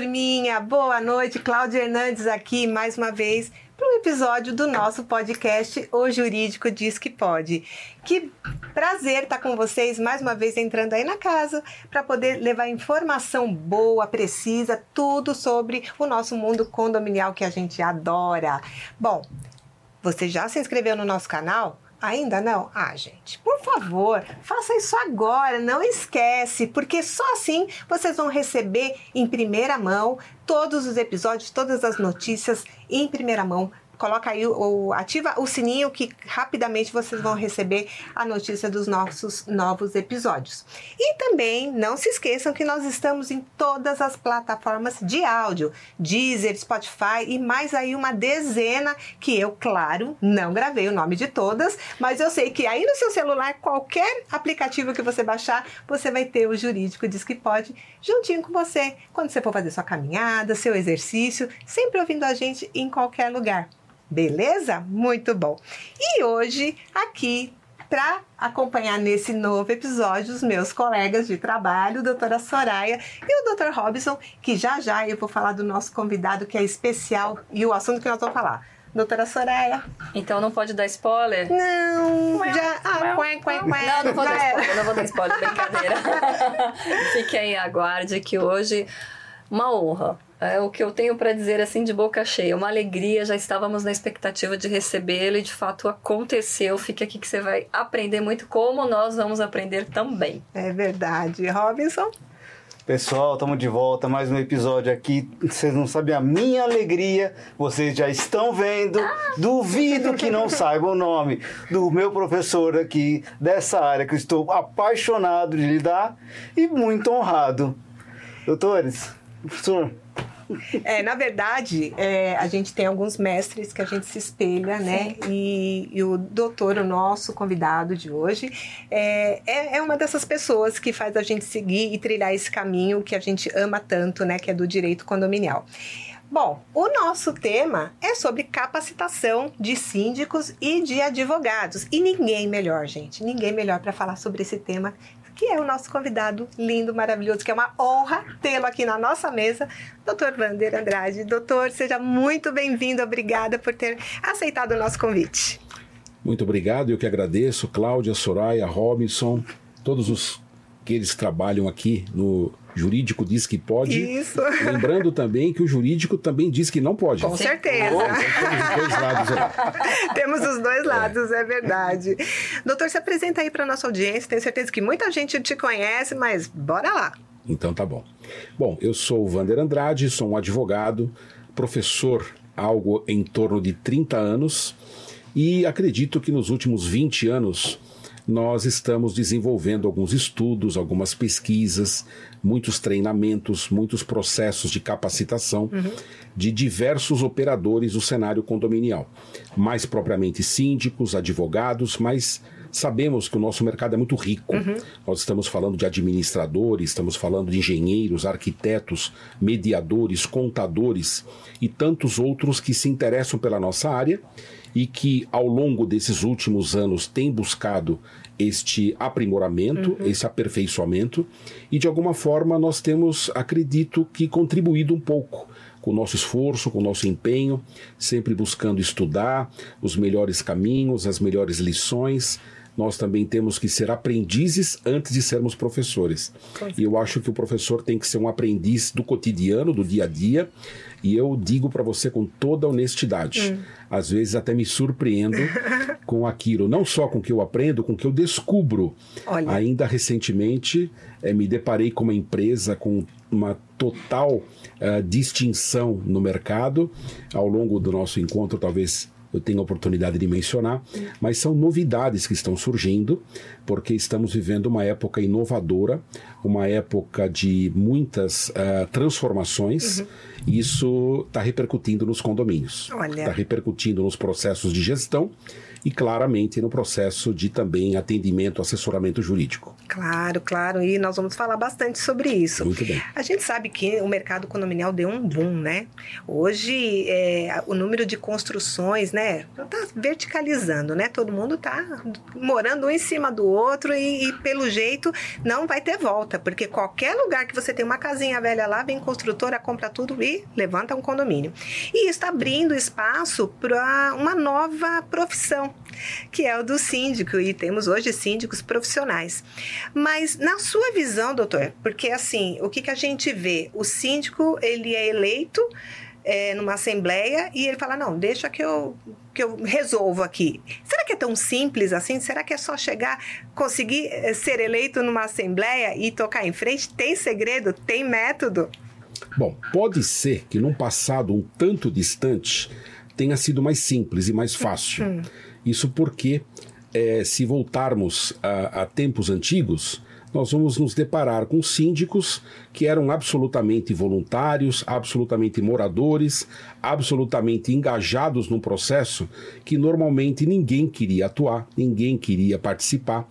galerinha, boa noite. Cláudia Hernandes aqui mais uma vez para um episódio do nosso podcast O Jurídico Diz Que Pode. Que prazer estar com vocês mais uma vez entrando aí na casa para poder levar informação boa, precisa, tudo sobre o nosso mundo condominial que a gente adora. Bom, você já se inscreveu no nosso canal? Ainda não? Ah, gente, por favor, faça isso agora, não esquece, porque só assim vocês vão receber em primeira mão todos os episódios, todas as notícias em primeira mão coloca aí o, ativa o sininho que rapidamente vocês vão receber a notícia dos nossos novos episódios. E também não se esqueçam que nós estamos em todas as plataformas de áudio, Deezer, Spotify e mais aí uma dezena que eu, claro, não gravei o nome de todas, mas eu sei que aí no seu celular, qualquer aplicativo que você baixar, você vai ter o jurídico diz que pode juntinho com você, quando você for fazer sua caminhada, seu exercício, sempre ouvindo a gente em qualquer lugar. Beleza? Muito bom. E hoje, aqui, para acompanhar nesse novo episódio os meus colegas de trabalho, doutora Soraya e o doutor Robson, que já já eu vou falar do nosso convidado que é especial e o assunto que nós vamos falar. Doutora Soraya. Então não pode dar spoiler? Não, já. Ah, quen, quen, quen. Não, não vou dar spoiler, não vou dar spoiler, brincadeira. Fiquem aí, aguarde que hoje, uma honra é o que eu tenho para dizer assim de boca cheia, uma alegria, já estávamos na expectativa de recebê-lo e de fato aconteceu. Fique aqui que você vai aprender muito como nós vamos aprender também. É verdade. Robinson? Pessoal, estamos de volta, mais um episódio aqui. Vocês não sabem a minha alegria, vocês já estão vendo. Duvido que não saibam o nome do meu professor aqui dessa área que eu estou apaixonado de lidar e muito honrado. Doutores, professor, é, na verdade, é, a gente tem alguns mestres que a gente se espelha, né? E, e, o doutor, o nosso convidado de hoje, é, é, é uma dessas pessoas que faz a gente seguir e trilhar esse caminho que a gente ama tanto, né? Que é do direito condominial. Bom, o nosso tema é sobre capacitação de síndicos e de advogados. E ninguém melhor, gente, ninguém melhor para falar sobre esse tema que é o nosso convidado lindo, maravilhoso, que é uma honra tê-lo aqui na nossa mesa, Dr. Vander Andrade. Doutor, seja muito bem-vindo, obrigada por ter aceitado o nosso convite. Muito obrigado, eu que agradeço, Cláudia, Soraya, Robinson, todos os que eles trabalham aqui no jurídico diz que pode. Isso. Lembrando também que o jurídico também diz que não pode. Com certeza. temos os dois lados aí. Temos os dois lados, é, é verdade. Doutor, se apresenta aí para nossa audiência. Tenho certeza que muita gente te conhece, mas bora lá. Então tá bom. Bom, eu sou o Vander Andrade, sou um advogado, professor algo em torno de 30 anos e acredito que nos últimos 20 anos nós estamos desenvolvendo alguns estudos, algumas pesquisas, muitos treinamentos, muitos processos de capacitação uhum. de diversos operadores do cenário condominial. Mais propriamente síndicos, advogados, mas sabemos que o nosso mercado é muito rico. Uhum. Nós estamos falando de administradores, estamos falando de engenheiros, arquitetos, mediadores, contadores e tantos outros que se interessam pela nossa área e que ao longo desses últimos anos têm buscado este aprimoramento, uhum. esse aperfeiçoamento, e de alguma forma nós temos, acredito que, contribuído um pouco com o nosso esforço, com o nosso empenho, sempre buscando estudar os melhores caminhos, as melhores lições. Nós também temos que ser aprendizes antes de sermos professores. E eu acho que o professor tem que ser um aprendiz do cotidiano, do dia a dia, e eu digo para você com toda honestidade, hum. às vezes até me surpreendo com aquilo, não só com o que eu aprendo, com o que eu descubro. Olha. Ainda recentemente é, me deparei com uma empresa com uma total uh, distinção no mercado. Ao longo do nosso encontro, talvez eu tenho a oportunidade de mencionar, mas são novidades que estão surgindo, porque estamos vivendo uma época inovadora, uma época de muitas uh, transformações, uhum. e isso está repercutindo nos condomínios, está repercutindo nos processos de gestão, e claramente no processo de também atendimento, assessoramento jurídico. Claro, claro, e nós vamos falar bastante sobre isso. Muito bem. A gente sabe que o mercado condominial deu um boom, né? Hoje é, o número de construções, né, está verticalizando, né? Todo mundo está morando um em cima do outro e, e, pelo jeito não vai ter volta, porque qualquer lugar que você tem uma casinha velha lá, vem construtora, compra tudo e levanta um condomínio. E isso está abrindo espaço para uma nova profissão, que é o do síndico, e temos hoje síndicos profissionais. Mas na sua visão, doutor, porque assim, o que, que a gente vê? O síndico, ele é eleito é, numa assembleia e ele fala, não, deixa que eu, que eu resolvo aqui. Será que é tão simples assim? Será que é só chegar, conseguir é, ser eleito numa assembleia e tocar em frente? Tem segredo? Tem método? Bom, pode ser que num passado um tanto distante tenha sido mais simples e mais fácil. Isso porque, é, se voltarmos a, a tempos antigos, nós vamos nos deparar com síndicos que eram absolutamente voluntários, absolutamente moradores, absolutamente engajados no processo que normalmente ninguém queria atuar, ninguém queria participar.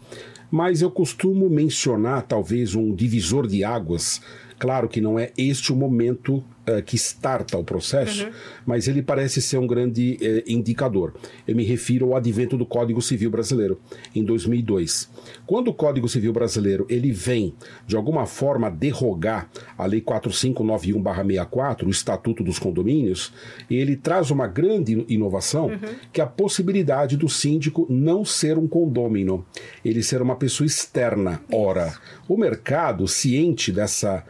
Mas eu costumo mencionar talvez um divisor de águas Claro que não é este o momento uh, que starta o processo, uhum. mas ele parece ser um grande uh, indicador. Eu me refiro ao advento do Código Civil Brasileiro, em 2002. Quando o Código Civil Brasileiro ele vem, de alguma forma, derrogar a Lei 4591-64, o Estatuto dos Condomínios, ele traz uma grande inovação, uhum. que é a possibilidade do síndico não ser um condômino, ele ser uma pessoa externa. Ora, o mercado, ciente dessa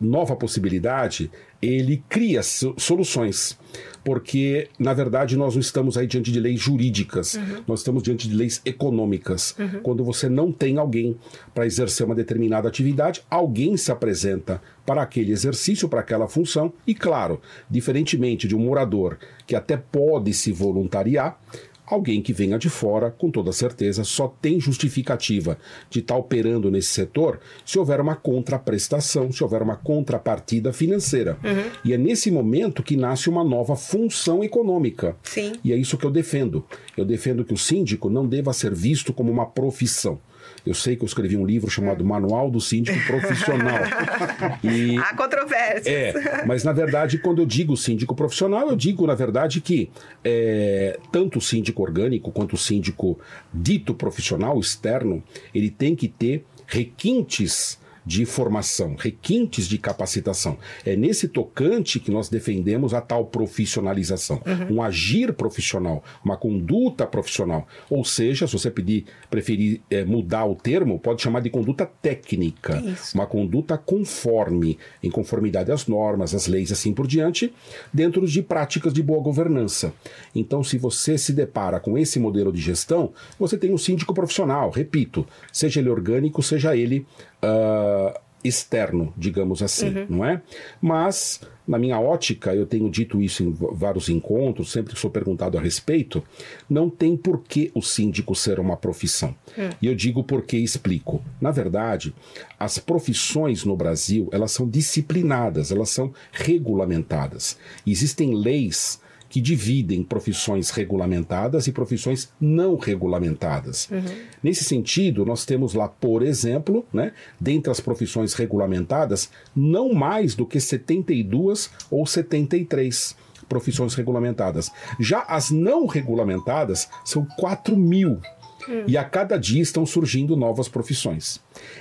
nova possibilidade, ele cria soluções. Porque, na verdade, nós não estamos aí diante de leis jurídicas, uhum. nós estamos diante de leis econômicas. Uhum. Quando você não tem alguém para exercer uma determinada atividade, alguém se apresenta para aquele exercício, para aquela função, e, claro, diferentemente de um morador que até pode se voluntariar, Alguém que venha de fora, com toda certeza, só tem justificativa de estar operando nesse setor se houver uma contraprestação, se houver uma contrapartida financeira. Uhum. E é nesse momento que nasce uma nova função econômica. Sim. E é isso que eu defendo. Eu defendo que o síndico não deva ser visto como uma profissão. Eu sei que eu escrevi um livro chamado Manual do Síndico Profissional. e, Há controvérsias. É, mas na verdade, quando eu digo síndico profissional, eu digo, na verdade, que é, tanto o síndico orgânico quanto o síndico dito profissional, externo, ele tem que ter requintes de formação, requintes de capacitação. É nesse tocante que nós defendemos a tal profissionalização, uhum. um agir profissional, uma conduta profissional. Ou seja, se você pedir, preferir é, mudar o termo, pode chamar de conduta técnica, Isso. uma conduta conforme, em conformidade às normas, às leis, assim por diante, dentro de práticas de boa governança. Então, se você se depara com esse modelo de gestão, você tem um síndico profissional, repito, seja ele orgânico, seja ele uh, externo, digamos assim, uhum. não é? Mas, na minha ótica, eu tenho dito isso em vários encontros, sempre que sou perguntado a respeito, não tem por que o síndico ser uma profissão. Uhum. E eu digo porque explico. Na verdade, as profissões no Brasil, elas são disciplinadas, elas são regulamentadas. Existem leis que dividem profissões regulamentadas e profissões não regulamentadas. Uhum. Nesse sentido, nós temos lá, por exemplo, né, dentre as profissões regulamentadas, não mais do que 72 ou 73 profissões regulamentadas. Já as não regulamentadas são 4 mil. Hum. E a cada dia estão surgindo novas profissões.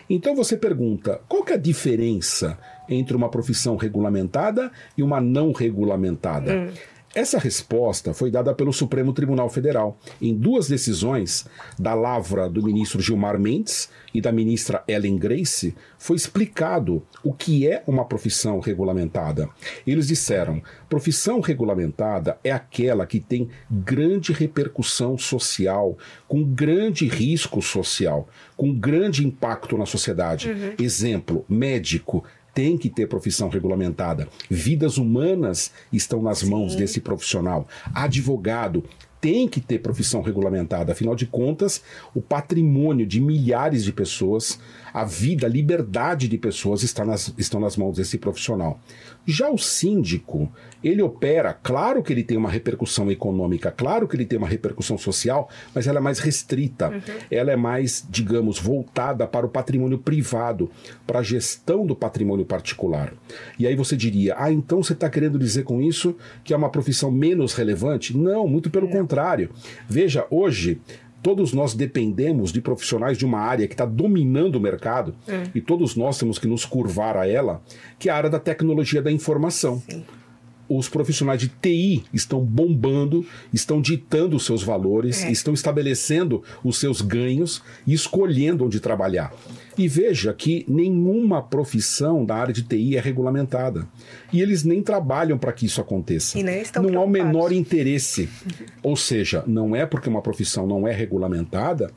Então você pergunta: qual que é a diferença entre uma profissão regulamentada e uma não regulamentada? Hum. Essa resposta foi dada pelo Supremo Tribunal Federal em duas decisões da lavra do ministro Gilmar Mendes e da ministra Ellen Grace. Foi explicado o que é uma profissão regulamentada. Eles disseram: profissão regulamentada é aquela que tem grande repercussão social, com grande risco social, com grande impacto na sociedade. Uhum. Exemplo: médico tem que ter profissão regulamentada. Vidas humanas estão nas Sim. mãos desse profissional. Advogado tem que ter profissão regulamentada. Afinal de contas, o patrimônio de milhares de pessoas, a vida, a liberdade de pessoas está nas, estão nas mãos desse profissional. Já o síndico, ele opera, claro que ele tem uma repercussão econômica, claro que ele tem uma repercussão social, mas ela é mais restrita, uhum. ela é mais, digamos, voltada para o patrimônio privado, para a gestão do patrimônio particular. E aí você diria, ah, então você está querendo dizer com isso que é uma profissão menos relevante? Não, muito pelo é. contrário. Veja, hoje todos nós dependemos de profissionais de uma área que está dominando o mercado é. e todos nós temos que nos curvar a ela, que é a área da tecnologia da informação. Sim. Os profissionais de TI estão bombando, estão ditando os seus valores, é. estão estabelecendo os seus ganhos e escolhendo onde trabalhar. E veja que nenhuma profissão da área de TI é regulamentada. E eles nem trabalham para que isso aconteça. E nem estão não há o menor interesse. Ou seja, não é porque uma profissão não é regulamentada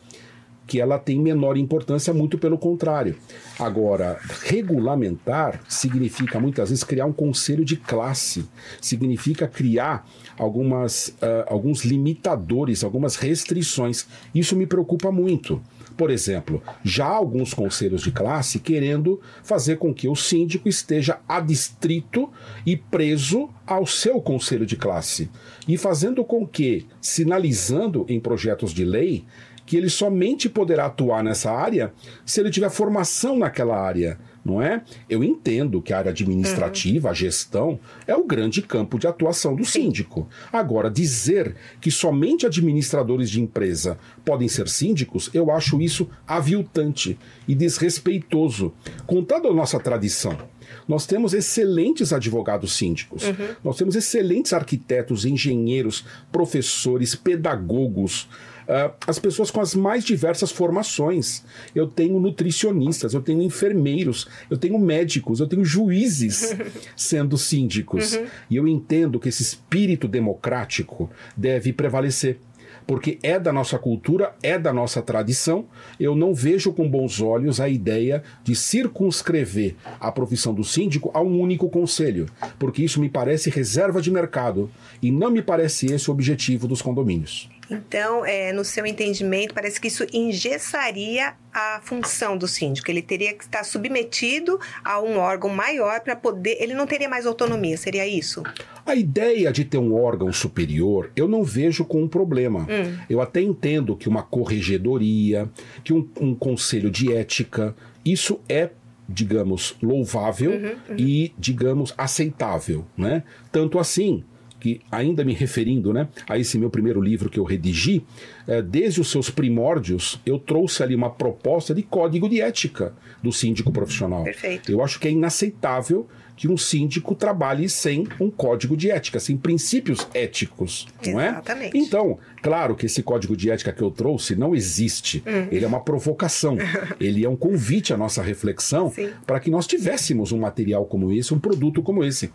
que ela tem menor importância, muito pelo contrário. Agora, regulamentar significa muitas vezes criar um conselho de classe, significa criar algumas, uh, alguns limitadores, algumas restrições. Isso me preocupa muito. Por exemplo, já há alguns conselhos de classe querendo fazer com que o síndico esteja adstrito e preso ao seu conselho de classe. E fazendo com que, sinalizando em projetos de lei, que ele somente poderá atuar nessa área se ele tiver formação naquela área não é? Eu entendo que a área administrativa, uhum. a gestão, é o grande campo de atuação do síndico. Agora, dizer que somente administradores de empresa podem ser síndicos, eu acho isso aviltante e desrespeitoso com toda a nossa tradição. Nós temos excelentes advogados síndicos, uhum. nós temos excelentes arquitetos, engenheiros, professores, pedagogos. Uh, as pessoas com as mais diversas formações. Eu tenho nutricionistas, eu tenho enfermeiros, eu tenho médicos, eu tenho juízes sendo síndicos. Uhum. E eu entendo que esse espírito democrático deve prevalecer porque é da nossa cultura, é da nossa tradição. Eu não vejo com bons olhos a ideia de circunscrever a profissão do síndico a um único conselho, porque isso me parece reserva de mercado e não me parece esse o objetivo dos condomínios. Então, é, no seu entendimento, parece que isso engessaria a função do síndico. Ele teria que estar submetido a um órgão maior para poder. Ele não teria mais autonomia, seria isso? A ideia de ter um órgão superior eu não vejo com um problema. Hum. Eu até entendo que uma corregedoria, que um, um conselho de ética, isso é digamos, louvável uhum, uhum. e, digamos, aceitável, né? Tanto assim que, ainda me referindo né, a esse meu primeiro livro que eu redigi, é, desde os seus primórdios, eu trouxe ali uma proposta de código de ética do síndico profissional. Perfeito. Eu acho que é inaceitável que um síndico trabalhe sem um código de ética, sem princípios éticos, não é? Exatamente. Então, claro que esse código de ética que eu trouxe não existe. Hum. Ele é uma provocação. Ele é um convite à nossa reflexão para que nós tivéssemos um material como esse, um produto como esse.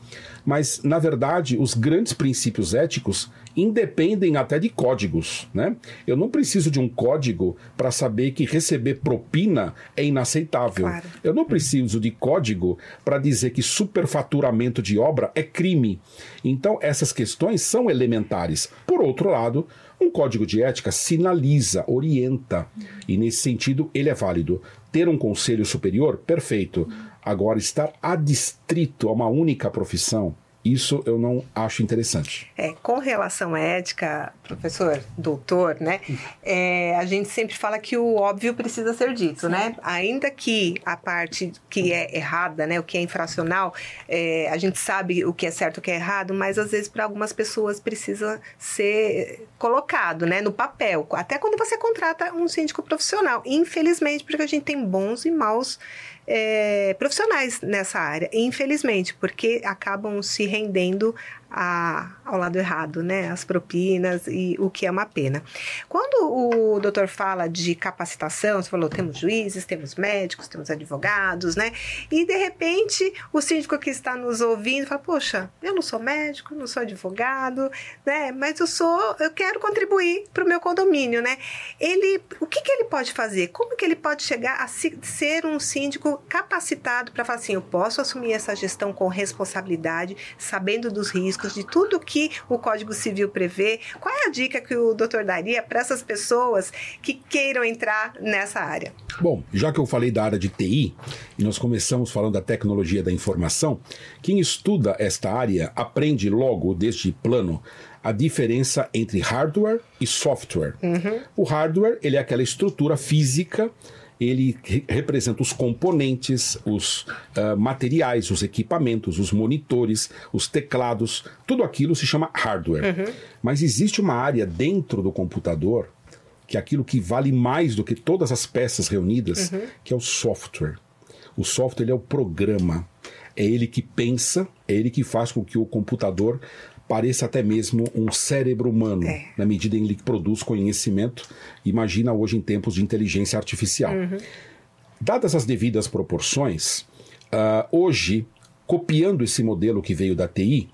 Mas, na verdade, os grandes princípios éticos independem até de códigos, né? Eu não preciso de um código para saber que receber propina é inaceitável. Claro. Eu não preciso de código para dizer que superfaturamento de obra é crime. Então, essas questões são elementares. Por outro lado, um código de ética sinaliza, orienta, e nesse sentido ele é válido. Ter um conselho superior, perfeito. Agora, estar adstrito a uma única profissão, isso eu não acho interessante. É, com relação à ética, professor, doutor, né? É, a gente sempre fala que o óbvio precisa ser dito, Sim. né? Ainda que a parte que é errada, né? O que é infracional, é, a gente sabe o que é certo e o que é errado, mas às vezes para algumas pessoas precisa ser colocado, né? No papel. Até quando você contrata um síndico profissional. Infelizmente, porque a gente tem bons e maus é, profissionais nessa área, infelizmente, porque acabam se rendendo a, ao lado errado, né? As propinas e o que é uma pena. Quando o doutor fala de capacitação, você falou, temos juízes, temos médicos, temos advogados, né? E de repente o síndico que está nos ouvindo fala, poxa, eu não sou médico, não sou advogado, né? Mas eu sou, eu quero contribuir para o meu condomínio, né? Ele, o que, que ele pode fazer? Como que ele pode chegar a ser um síndico capacitado para falar assim, eu posso assumir essa gestão com responsabilidade, sabendo dos riscos, básicos de tudo que o Código Civil prevê. Qual é a dica que o doutor daria para essas pessoas que queiram entrar nessa área? Bom, já que eu falei da área de TI e nós começamos falando da tecnologia da informação, quem estuda esta área aprende logo desde plano a diferença entre hardware e software. Uhum. O hardware ele é aquela estrutura física ele re representa os componentes, os uh, materiais, os equipamentos, os monitores, os teclados, tudo aquilo se chama hardware. Uhum. Mas existe uma área dentro do computador que é aquilo que vale mais do que todas as peças reunidas, uhum. que é o software. O software é o programa. É ele que pensa, é ele que faz com que o computador pareça até mesmo um cérebro humano, é. na medida em que produz conhecimento. Imagina hoje em tempos de inteligência artificial. Uhum. Dadas as devidas proporções, uh, hoje, copiando esse modelo que veio da TI,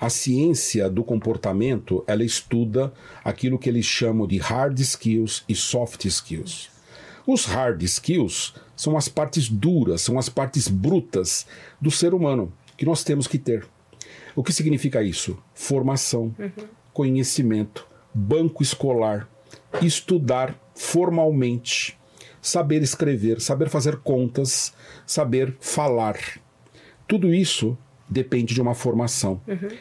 a ciência do comportamento ela estuda aquilo que eles chamam de hard skills e soft skills. Os hard skills são as partes duras, são as partes brutas do ser humano que nós temos que ter. O que significa isso? Formação, uhum. conhecimento, banco escolar, estudar formalmente, saber escrever, saber fazer contas, saber falar. Tudo isso depende de uma formação. Uhum.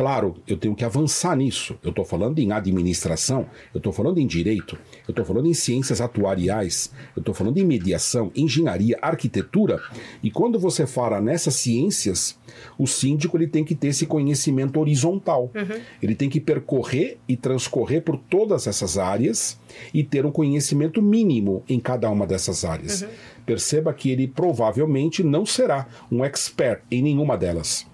Claro, eu tenho que avançar nisso. Eu estou falando em administração, eu estou falando em direito, eu estou falando em ciências atuariais, eu estou falando em mediação, engenharia, arquitetura. E quando você fala nessas ciências, o síndico ele tem que ter esse conhecimento horizontal. Uhum. Ele tem que percorrer e transcorrer por todas essas áreas e ter um conhecimento mínimo em cada uma dessas áreas. Uhum. Perceba que ele provavelmente não será um expert em nenhuma delas.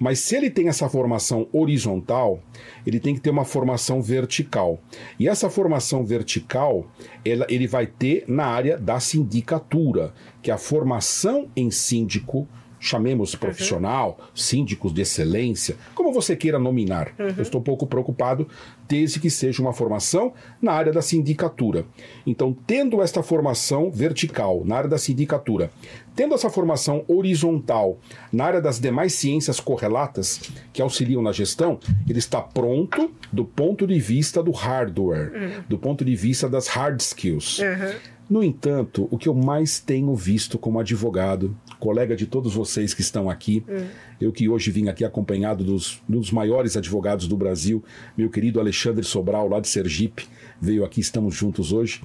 Mas se ele tem essa formação horizontal, ele tem que ter uma formação vertical. E essa formação vertical, ela, ele vai ter na área da sindicatura, que é a formação em síndico chamemos profissional, uhum. síndicos de excelência, como você queira nominar. Uhum. Eu estou um pouco preocupado, desde que seja uma formação na área da sindicatura. Então, tendo esta formação vertical na área da sindicatura, tendo essa formação horizontal na área das demais ciências correlatas que auxiliam na gestão, ele está pronto do ponto de vista do hardware, uhum. do ponto de vista das hard skills. Uhum. No entanto, o que eu mais tenho visto como advogado, colega de todos vocês que estão aqui, hum. eu que hoje vim aqui acompanhado dos, dos maiores advogados do Brasil, meu querido Alexandre Sobral, lá de Sergipe, veio aqui, estamos juntos hoje.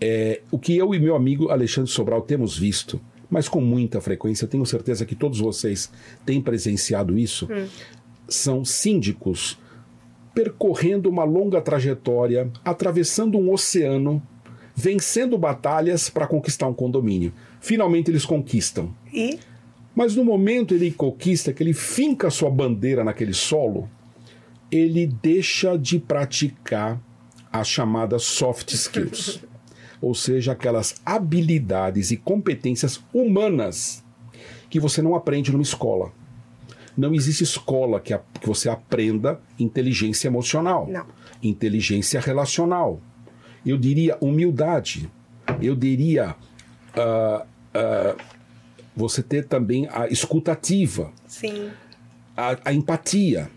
É, o que eu e meu amigo Alexandre Sobral temos visto, mas com muita frequência, tenho certeza que todos vocês têm presenciado isso, hum. são síndicos percorrendo uma longa trajetória, atravessando um oceano vencendo batalhas para conquistar um condomínio. Finalmente eles conquistam. E? Mas no momento ele conquista, que ele finca sua bandeira naquele solo, ele deixa de praticar as chamadas soft skills. ou seja, aquelas habilidades e competências humanas que você não aprende numa escola. Não existe escola que, a, que você aprenda inteligência emocional, não. inteligência relacional, eu diria humildade, eu diria uh, uh, você ter também a escutativa, Sim. A, a empatia.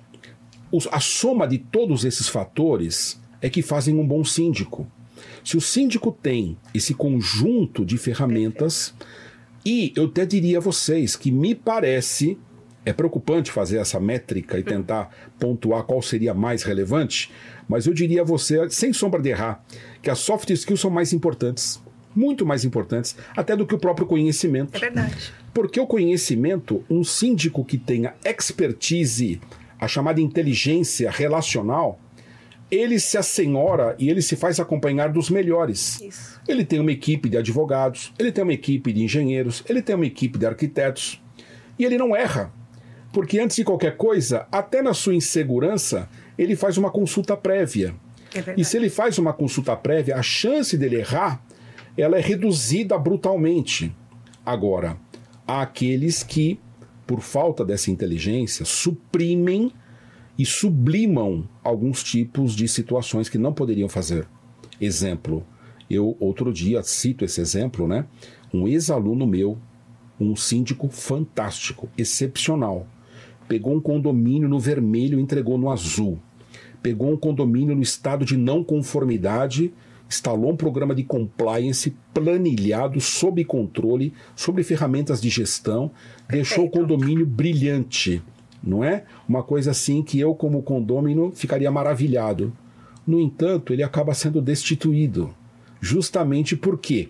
Os, a soma de todos esses fatores é que fazem um bom síndico. Se o síndico tem esse conjunto de ferramentas, e eu até diria a vocês que me parece é preocupante fazer essa métrica e tentar pontuar qual seria mais relevante, mas eu diria a você, sem sombra de errar, que as soft skills são mais importantes, muito mais importantes, até do que o próprio conhecimento. É verdade. Porque o conhecimento, um síndico que tenha expertise, a chamada inteligência relacional, ele se assenhora e ele se faz acompanhar dos melhores. Isso. Ele tem uma equipe de advogados, ele tem uma equipe de engenheiros, ele tem uma equipe de arquitetos. E ele não erra. Porque antes de qualquer coisa, até na sua insegurança, ele faz uma consulta prévia. É e se ele faz uma consulta prévia, a chance dele errar ela é reduzida brutalmente. Agora, há aqueles que, por falta dessa inteligência, suprimem e sublimam alguns tipos de situações que não poderiam fazer. Exemplo, eu outro dia cito esse exemplo, né? Um ex-aluno meu, um síndico fantástico, excepcional pegou um condomínio no vermelho e entregou no azul. Pegou um condomínio no estado de não conformidade, instalou um programa de compliance planilhado, sob controle, sobre ferramentas de gestão, deixou o condomínio brilhante, não é? Uma coisa assim que eu, como condômino, ficaria maravilhado. No entanto, ele acaba sendo destituído. Justamente por quê?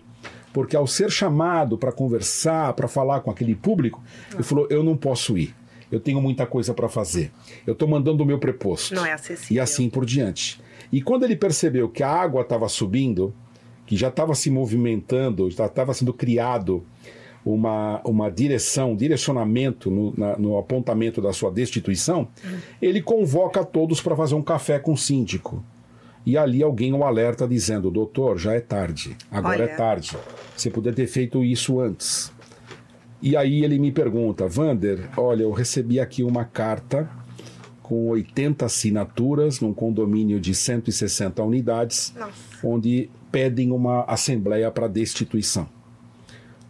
Porque ao ser chamado para conversar, para falar com aquele público, ele falou: Eu não posso ir. Eu tenho muita coisa para fazer. Eu estou mandando o meu preposto. Não é acessível. E assim por diante. E quando ele percebeu que a água estava subindo, que já estava se movimentando, já estava sendo criado uma, uma direção, um direcionamento no, na, no apontamento da sua destituição, ele convoca todos para fazer um café com o síndico. E ali alguém o alerta dizendo: Doutor, já é tarde, agora Olha. é tarde. Você poderia ter feito isso antes. E aí ele me pergunta: Vander, olha, eu recebi aqui uma carta com 80 assinaturas num condomínio de 160 unidades, Nossa. onde pedem uma assembleia para destituição.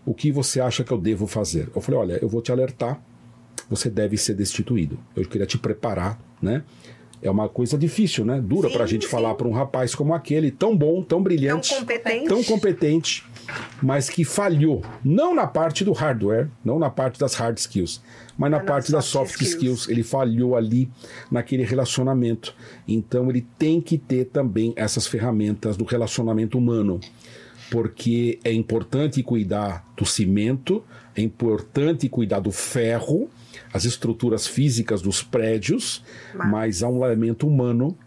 O que você acha que eu devo fazer? Eu falei: olha, eu vou te alertar, você deve ser destituído. Eu queria te preparar, né? É uma coisa difícil, né? Dura para a gente sim. falar para um rapaz como aquele, tão bom, tão brilhante, Tão competente. tão competente, mas que falhou, não na parte do hardware, não na parte das hard skills, mas na parte das soft soft skills. skills. Ele falhou ali naquele relacionamento. Então ele tem que ter também essas ferramentas do relacionamento humano. Porque é importante cuidar do cimento, é importante cuidar do ferro, as estruturas físicas dos prédios, Mas- mas há um elemento humano,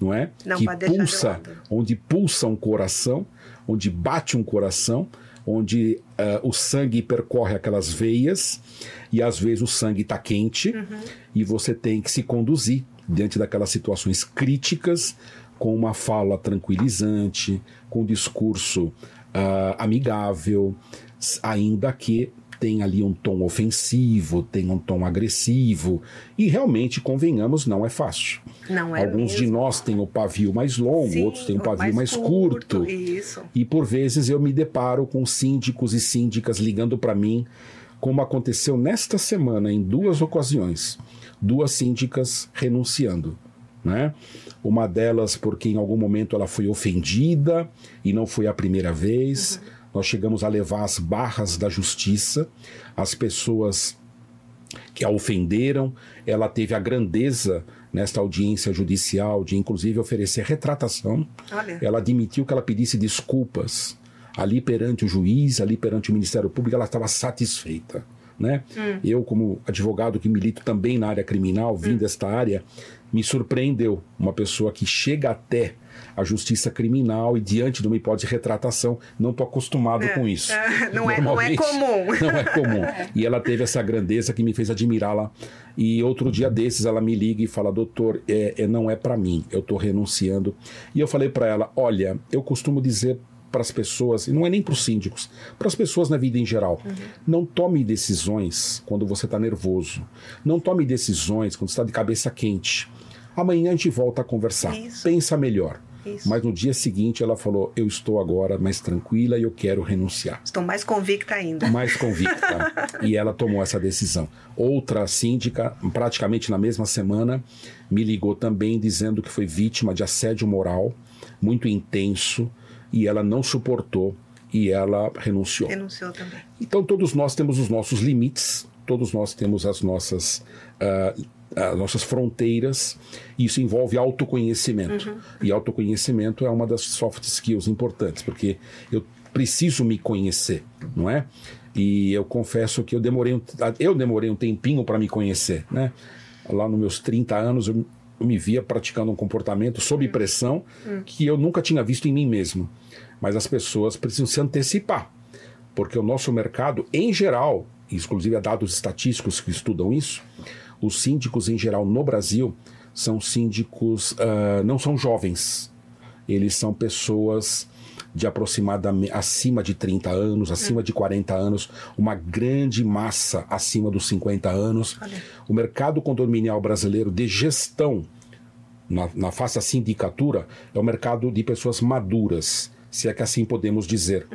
não é? Não que pulsa onde pulsa um coração, onde bate um coração, onde ah, o sangue percorre aquelas veias e às vezes o sangue está quente e você tem que se conduzir diante daquelas situações críticas com uma fala tranquilizante, com um discurso ah, amigável, ainda que tem ali um tom ofensivo, tem um tom agressivo e realmente convenhamos não é fácil. Não é Alguns de mesmo. nós têm o pavio mais longo, Sim, outros têm o pavio mais, curto. Isso. E por vezes eu me deparo com síndicos e síndicas ligando para mim, como aconteceu nesta semana em duas ocasiões. Duas síndicas renunciando. Né? Uma delas porque em algum momento ela foi ofendida e não foi a primeira vez. Nós chegamos a levar as barras da justiça, as pessoas que a ofenderam, ela teve a grandeza nesta audiência judicial de inclusive oferecer retratação. Olha. Ela admitiu que ela pedisse desculpas ali perante o juiz, ali perante o Ministério Público, ela estava satisfeita. Né? Eu, como advogado que milito também na área criminal, vim desta área, me surpreendeu uma pessoa que chega até a justiça criminal e diante de uma hipótese de retratação, não estou acostumado É, com isso. é, não é- não é comum. Não é comum. E ela teve essa grandeza que me fez admirá-la. E outro dia desses ela me liga e fala: Doutor, é, é- não é para mim, eu estou renunciando. E eu falei para ela: Olha, eu costumo dizer para as pessoas, e não é nem para os síndicos, para as pessoas na vida em geral, não tome decisões quando você está nervoso. Não tome decisões quando está de cabeça quente. Amanhã a gente volta a conversar. Isso. Pensa melhor. Isso. Mas no dia seguinte ela falou: Eu estou agora mais tranquila e eu quero renunciar Estou mais convicta ainda. mais convicta. e ela tomou essa decisão. Outra síndica, praticamente na mesma semana, me ligou também dizendo que foi vítima de assédio moral muito intenso e ela não suportou e ela renunciou. Renunciou também. Então todos nós temos os nossos limites, todos nós temos as nossas ah, as nossas fronteiras. Isso envolve autoconhecimento. E autoconhecimento é uma das soft skills importantes, porque eu preciso me conhecer, não é? E eu confesso que eu demorei um, eu demorei um tempinho para me conhecer, né? Lá nos meus 30 anos eu, eu me via praticando um comportamento sob pressão que eu nunca tinha visto em mim mesmo. Mas as pessoas precisam se antecipar porque o nosso mercado, em geral, inclusive há dados estatísticos que estudam isso, os síndicos em geral no Brasil são síndicos, ah, não são jovens, eles são pessoas de aproximadamente acima de 30 anos, acima de 40 anos, uma grande massa acima dos 50 anos. O mercado condominial brasileiro de gestão na, na face da sindicatura, é o mercado de pessoas maduras, se é que assim podemos dizer.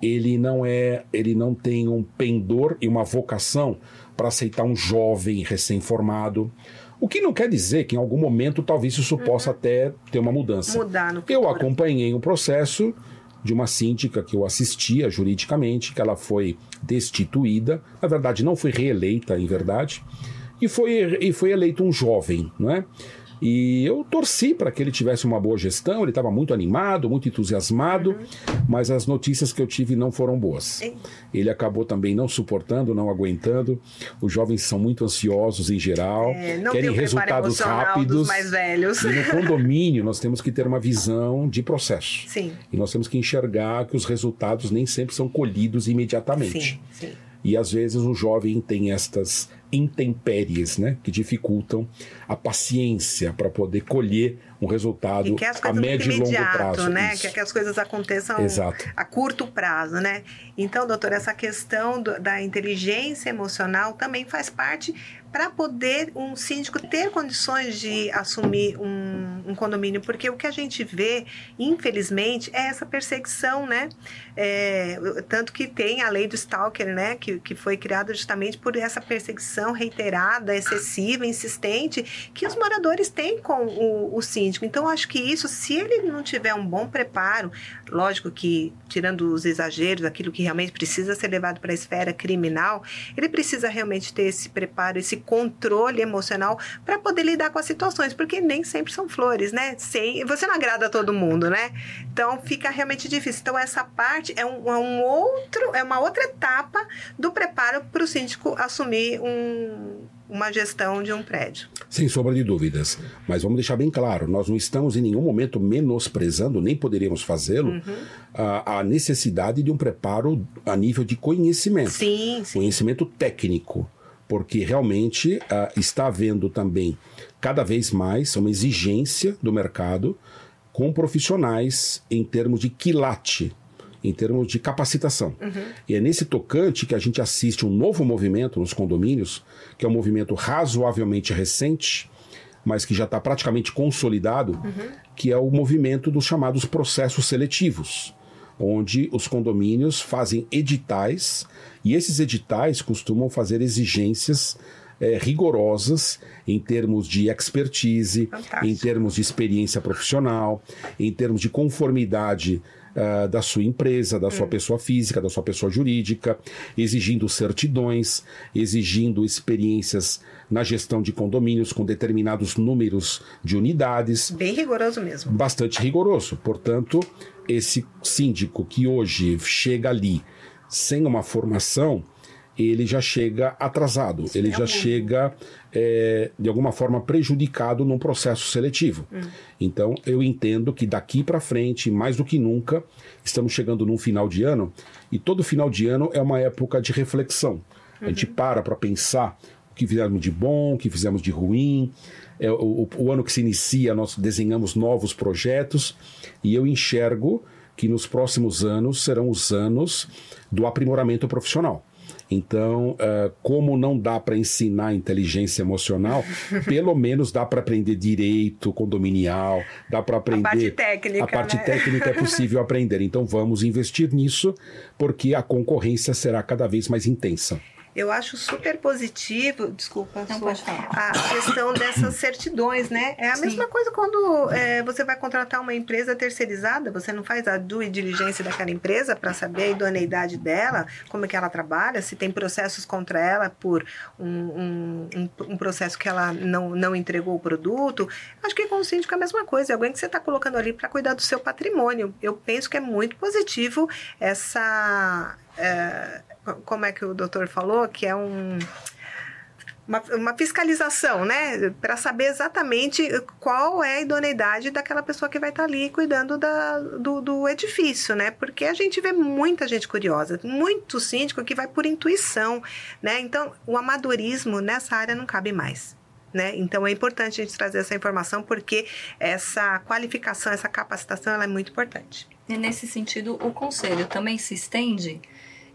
Ele não é, ele não tem um pendor e uma vocação para aceitar um jovem recém-formado. O que não quer dizer que em algum momento talvez isso possa até ter uma mudança. Mudar no Eu acompanhei um processo de uma síndica que eu assistia juridicamente, que ela foi destituída, na verdade não foi reeleita, em verdade, e foi, e foi eleito um jovem, não é? E eu torci para que ele tivesse uma boa gestão, ele estava muito animado, muito entusiasmado, mas as notícias que eu tive não foram boas. Ei. Ele acabou também não suportando, não aguentando. Os jovens são muito ansiosos em geral, É, querem resultados rápidos. dos mais velhos. E no condomínio nós temos que ter uma visão de processo. Sim. E nós temos que enxergar que os resultados nem sempre são colhidos imediatamente. Sim, sim. E às vezes o jovem tem estas intempéries, né, que dificultam a paciência para poder colher um resultado a médio e longo prazo. né? Isso. Que, que as coisas aconteçam Exato. a curto prazo, né? Então, doutor, essa questão do- da inteligência emocional também faz parte para poder um síndico ter condições de assumir um, um condomínio, porque o que a gente vê, infelizmente, é essa perseguição, né? É, tanto que tem a lei do stalker, né? Que, que foi criada justamente por essa perseguição reiterada, excessiva, insistente, que os moradores têm com o, o síndico. Então, acho que isso, se ele não tiver um bom preparo, lógico que, tirando os exageros, aquilo que realmente precisa ser levado para a esfera criminal, ele precisa realmente ter esse preparo, esse controle emocional para poder lidar com as situações, porque nem sempre são flores, né? Sem, você não agrada a todo mundo, né? Então fica realmente difícil. Então essa parte é um, é um outro, é uma outra etapa do preparo para o síndico assumir um, uma gestão de um prédio. Sem sombra de dúvidas. Mas vamos deixar bem claro: nós não estamos em nenhum momento menosprezando, nem poderíamos fazê-lo, Uhum. a, a necessidade de um preparo a nível de conhecimento. Sim, sim. conhecimento técnico, porque realmente está havendo também cada vez mais uma exigência do mercado com profissionais em termos de quilate, em termos de capacitação. E é nesse tocante que a gente assiste um novo movimento nos condomínios, que é um movimento razoavelmente recente, mas que já está praticamente consolidado, que é o movimento dos chamados processos seletivos, onde os condomínios fazem editais e esses editais costumam fazer exigências eh, rigorosas em termos de expertise, Fantástico. em termos de experiência profissional, em termos de conformidade ah, da sua empresa, da sua pessoa física, da sua pessoa jurídica, exigindo certidões, exigindo experiências na gestão de condomínios com determinados números de unidades Bem rigoroso mesmo. bastante rigoroso. Portanto, esse síndico que hoje chega ali sem uma formação, ele já chega atrasado, ele já chega é, de alguma forma prejudicado num processo seletivo. Então, eu entendo que daqui para frente, mais do que nunca, estamos chegando num final de ano e todo final de ano é uma época de reflexão. A gente para para pensar o que fizemos de bom, o que fizemos de ruim. É, o- o ano que se inicia, nós desenhamos novos projetos e eu enxergo que nos próximos anos serão os anos do aprimoramento profissional. Então, eh, como não dá para ensinar inteligência emocional, pelo menos dá para aprender direito condominial, dá para aprender parte técnica, a parte né? técnica é possível aprender. Então, vamos investir nisso, porque a concorrência será cada vez mais intensa. Eu acho super positivo, desculpa, Não, sua- pode falar. a questão dessas certidões, né? É a Sim. mesma coisa quando é, você vai contratar uma empresa terceirizada, você não faz a due diligência daquela empresa para saber a idoneidade dela, como é que ela trabalha, se tem processos contra ela por um, um, um- um processo que ela não, não entregou o produto. Acho que com o síndico é a mesma coisa, é alguém que você está colocando ali para cuidar do seu patrimônio. Eu penso que é muito positivo essa. é, como é que o doutor falou? Que é um. Uma, uma fiscalização, né? Para saber exatamente qual é a idoneidade daquela pessoa que vai estar ali cuidando da, do, do edifício, né? Porque a gente vê muita gente curiosa, muito síndico que vai por intuição, né? Então, o amadorismo nessa área não cabe mais. Né? Então é importante a gente trazer essa informação porque essa qualificação, essa capacitação ela é muito importante. E nesse sentido, o conselho também se estende?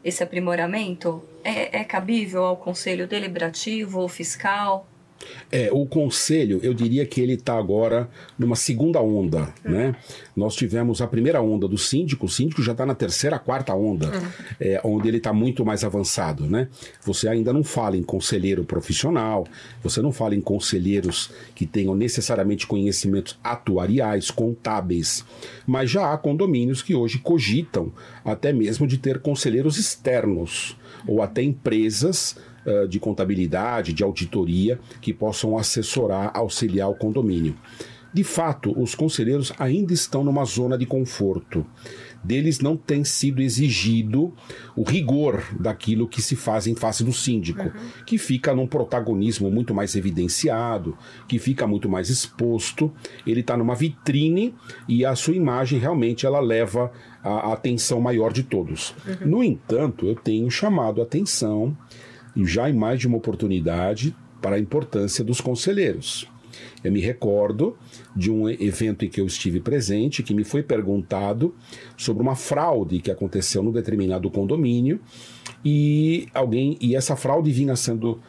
Esse aprimoramento é, é cabível ao conselho deliberativo ou fiscal? É, o conselho, eu diria que ele está agora numa segunda onda, né? Nós tivemos a primeira onda do síndico, o síndico já está na terceira, quarta onda, é, onde ele está muito mais avançado, né? Você ainda não fala em conselheiro profissional, você não fala em conselheiros que tenham necessariamente conhecimentos atuariais, contábeis, mas já há condomínios que hoje cogitam até mesmo de ter conselheiros externos ou até empresas uh, de contabilidade, de auditoria, que possam assessorar, auxiliar o condomínio. De fato, os conselheiros ainda estão numa zona de conforto. Deles não tem sido exigido o rigor daquilo que se faz em face do síndico, uhum. que fica num protagonismo muito mais evidenciado, que fica muito mais exposto. Ele está numa vitrine e a sua imagem realmente ela leva a atenção maior de todos. Uhum. No entanto, eu tenho chamado a atenção já em mais de uma oportunidade para a importância dos conselheiros. Eu me recordo de um evento em que eu estive presente, que me foi perguntado sobre uma fraude que aconteceu num determinado condomínio e alguém e essa fraude vinha sendo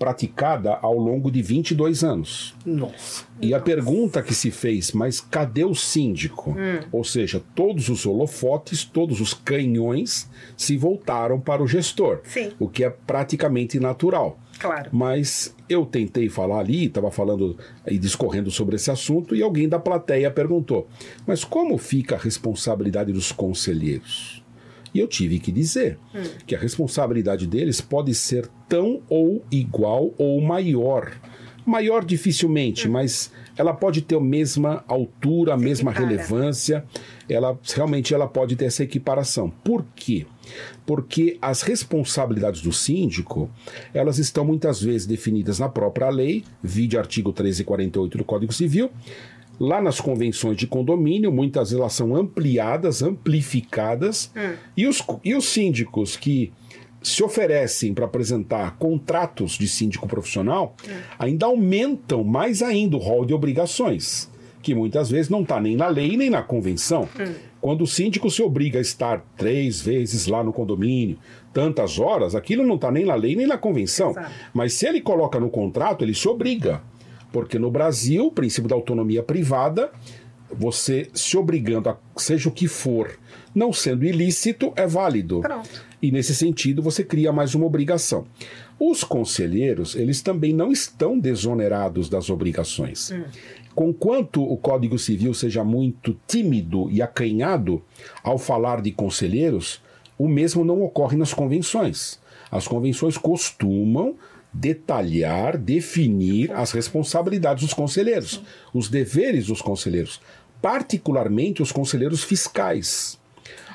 praticada ao longo de 22 anos. Nossa. E a pergunta que se fez, mas cadê o síndico? Hum. Ou seja, todos os holofotes, todos os canhões se voltaram para o gestor. Sim. O que é praticamente natural. Claro. Mas eu tentei falar ali, estava falando e discorrendo sobre esse assunto, e alguém da plateia perguntou: mas como fica a responsabilidade dos conselheiros? E eu tive que dizer hum. que a responsabilidade deles pode ser tão ou igual ou maior. Maior dificilmente, hum. mas ela pode ter a mesma altura, a Se mesma equipara. relevância. Ela realmente ela pode ter essa equiparação. Por quê? Porque as responsabilidades do síndico, elas estão muitas vezes definidas na própria lei, vide artigo 1348 do Código Civil, Lá nas convenções de condomínio, muitas elas são ampliadas, amplificadas, hum. e, os, e os síndicos que se oferecem para apresentar contratos de síndico profissional hum. ainda aumentam mais ainda o rol de obrigações, que muitas vezes não está nem na lei nem na convenção. Hum. Quando o síndico se obriga a estar três vezes lá no condomínio, tantas horas, aquilo não está nem na lei nem na convenção. Exato. Mas se ele coloca no contrato, ele se obriga. Porque no Brasil, o princípio da autonomia privada, você se obrigando a seja o que for, não sendo ilícito, é válido. Pronto. E nesse sentido, você cria mais uma obrigação. Os conselheiros, eles também não estão desonerados das obrigações. Hum. Conquanto o Código Civil seja muito tímido e acanhado ao falar de conselheiros, o mesmo não ocorre nas convenções. As convenções costumam detalhar, definir as responsabilidades dos conselheiros, os deveres dos conselheiros, particularmente os conselheiros fiscais.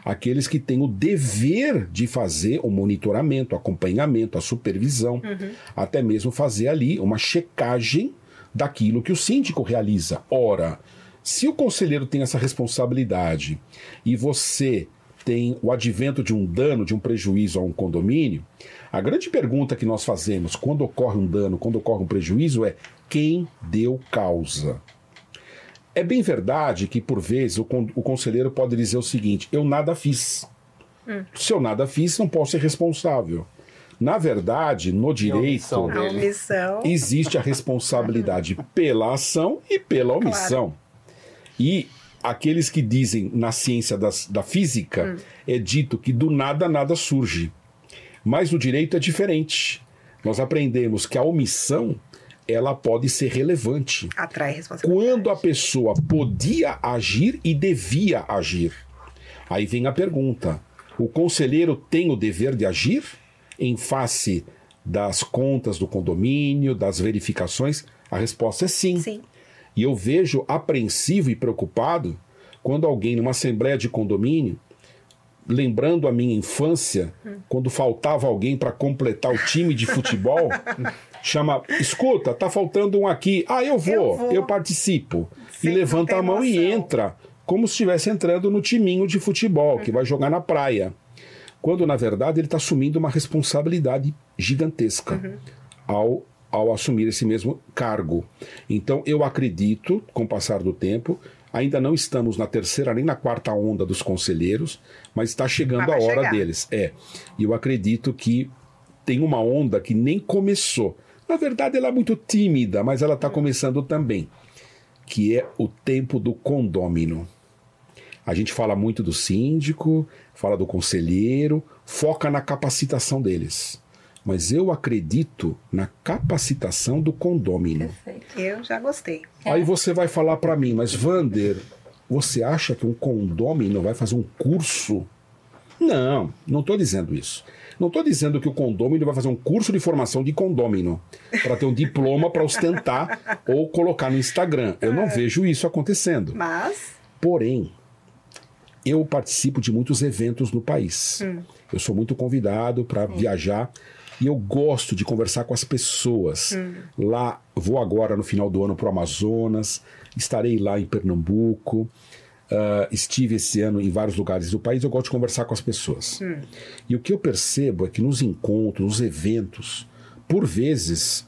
Aqueles que têm o dever de fazer o monitoramento, o acompanhamento, a supervisão, uhum. até mesmo fazer ali uma checagem daquilo que o síndico realiza. Ora, se o conselheiro tem essa responsabilidade e você tem o advento de um dano, de um prejuízo a um condomínio, a grande pergunta que nós fazemos quando ocorre um dano, quando ocorre um prejuízo é quem deu causa? É bem verdade que, por vezes, o, con o conselheiro pode dizer o seguinte: eu nada fiz. Hum. Se eu nada fiz, não posso ser responsável. Na verdade, no direito, a existe a responsabilidade pela ação e pela omissão. Claro. E aqueles que dizem na ciência das, da física, hum. é dito que do nada nada surge. Mas no direito é diferente. Nós aprendemos que a omissão ela pode ser relevante. Atrai responsabilidade. Quando a pessoa podia agir e devia agir. Aí vem a pergunta: o conselheiro tem o dever de agir em face das contas do condomínio, das verificações? A resposta é sim. sim. E eu vejo apreensivo e preocupado quando alguém numa assembleia de condomínio lembrando a minha infância, quando faltava alguém para completar o time de futebol, chama, escuta, tá faltando um aqui. Ah, eu vou, eu, vou. eu participo. Sim, e levanta a mão e entra, como se estivesse entrando no timinho de futebol, que vai jogar na praia. Quando, na verdade, ele está assumindo uma responsabilidade gigantesca uhum. ao, ao assumir esse mesmo cargo. Então, eu acredito, com o passar do tempo, Ainda não estamos na terceira nem na quarta onda dos conselheiros, mas está chegando a hora chegar. deles. É. E eu acredito que tem uma onda que nem começou. Na verdade, ela é muito tímida, mas ela está começando também, que é o tempo do condômino. A gente fala muito do síndico, fala do conselheiro, foca na capacitação deles. Mas eu acredito na capacitação do condômino. Perfeito. Eu já gostei. Aí você vai falar para mim, mas Vander, você acha que um condômino vai fazer um curso? Não, não estou dizendo isso. Não estou dizendo que o condômino vai fazer um curso de formação de condômino para ter um diploma para ostentar ou colocar no Instagram. Eu não vejo isso acontecendo. Mas. Porém, eu participo de muitos eventos no país. Eu sou muito convidado para viajar e eu gosto de conversar com as pessoas. Lá, vou agora no final do ano para o Amazonas, estarei lá em Pernambuco. ah, estive esse ano em vários lugares do país, eu gosto de conversar com as pessoas. E o que eu percebo é que nos encontros, nos eventos, por vezes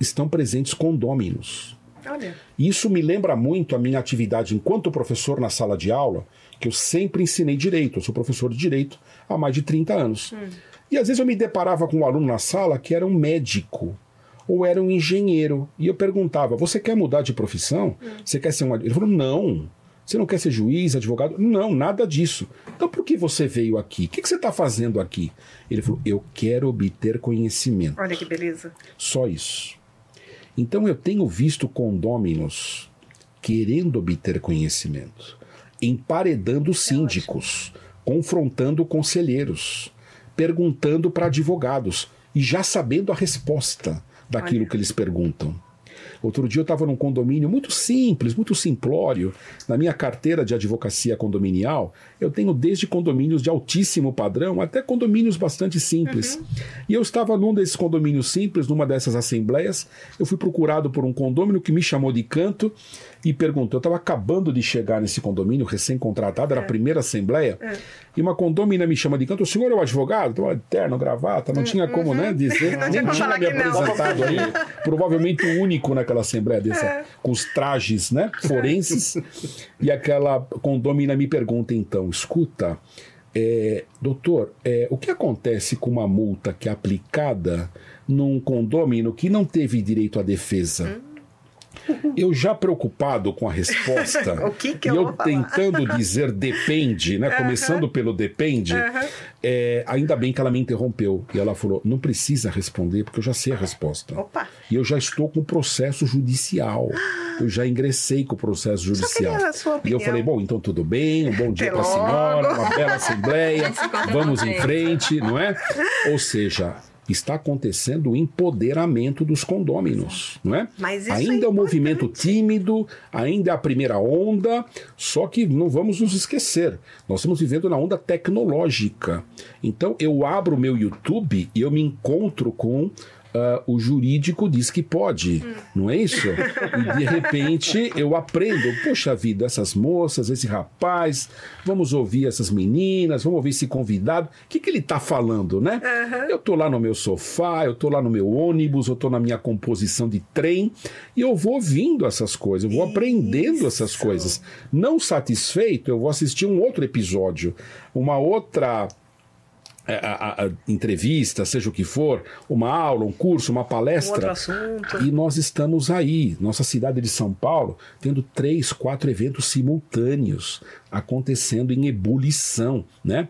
estão presentes condôminos. Olha. Isso me lembra muito a minha atividade enquanto professor na sala de aula, que eu sempre ensinei direito. Eu sou professor de direito há mais de 30 anos. E às vezes eu me deparava com um aluno na sala que era um médico ou era um engenheiro. E eu perguntava: Você quer mudar de profissão? Você quer ser um. ad-" Ele falou: Não. Você não quer ser juiz, advogado? Não, nada disso. Então por que você veio aqui? O que que você está fazendo aqui? Ele falou: Eu quero obter conhecimento. Olha que beleza. Só isso. Então eu tenho visto condôminos querendo obter conhecimento, emparedando síndicos, confrontando conselheiros, perguntando para advogados e já sabendo a resposta daquilo Olha. que eles perguntam. Outro dia eu estava num condomínio muito simples, muito simplório. Na minha carteira de advocacia condominial, eu tenho desde condomínios de altíssimo padrão até condomínios bastante simples. E eu estava num desses condomínios simples, numa dessas assembleias. Eu fui procurado por um condômino que me chamou de canto e perguntou. Eu estava acabando de chegar nesse condomínio, recém-contratado, era a primeira assembleia. E uma condômina me chama de canto. O senhor é o advogado? Então, terno, gravata, não tinha como né, dizer. Não nem tinha me que não. apresentado aí. Provavelmente o único naquela assembleia dessa, com os trajes né, forenses. E aquela condômina me pergunta então: escuta, é, doutor, é, o que acontece com uma multa que é aplicada num condômino que não teve direito à defesa? Eu já preocupado com a resposta, O que que e eu eu vou falar? tentando dizer depende, né? Começando pelo depende, é, ainda bem que ela me interrompeu. E ela falou: não precisa responder, porque eu já sei a resposta. Opa. E eu já estou com o processo judicial. Eu já ingressei com o processo judicial. queria a sua E eu falei: bom, então tudo bem, um bom dia para a senhora, uma bela assembleia, vamos em frente, não é? Ou seja, está acontecendo o empoderamento dos condôminos, não é? Mas isso ainda é é um movimento tímido, ainda é a primeira onda, só que não vamos nos esquecer, nós estamos vivendo na onda tecnológica. Então eu abro o meu YouTube e eu me encontro com ah, o jurídico diz que pode, não é isso? E de repente eu aprendo, poxa vida, essas moças, esse rapaz, vamos ouvir essas meninas, vamos ouvir esse convidado, o que, que ele está falando, né? Eu tô lá no meu sofá, eu tô lá no meu ônibus, eu tô na minha composição de trem e eu vou ouvindo essas coisas, eu vou aprendendo essas Isso. coisas. Não satisfeito, eu vou assistir um outro episódio, uma outra a- a- a entrevista, seja o que for, uma aula, um curso, uma Um palestra. outro assunto. E nós estamos aí, nossa cidade de São Paulo, tendo três, quatro eventos simultâneos acontecendo em ebulição, né?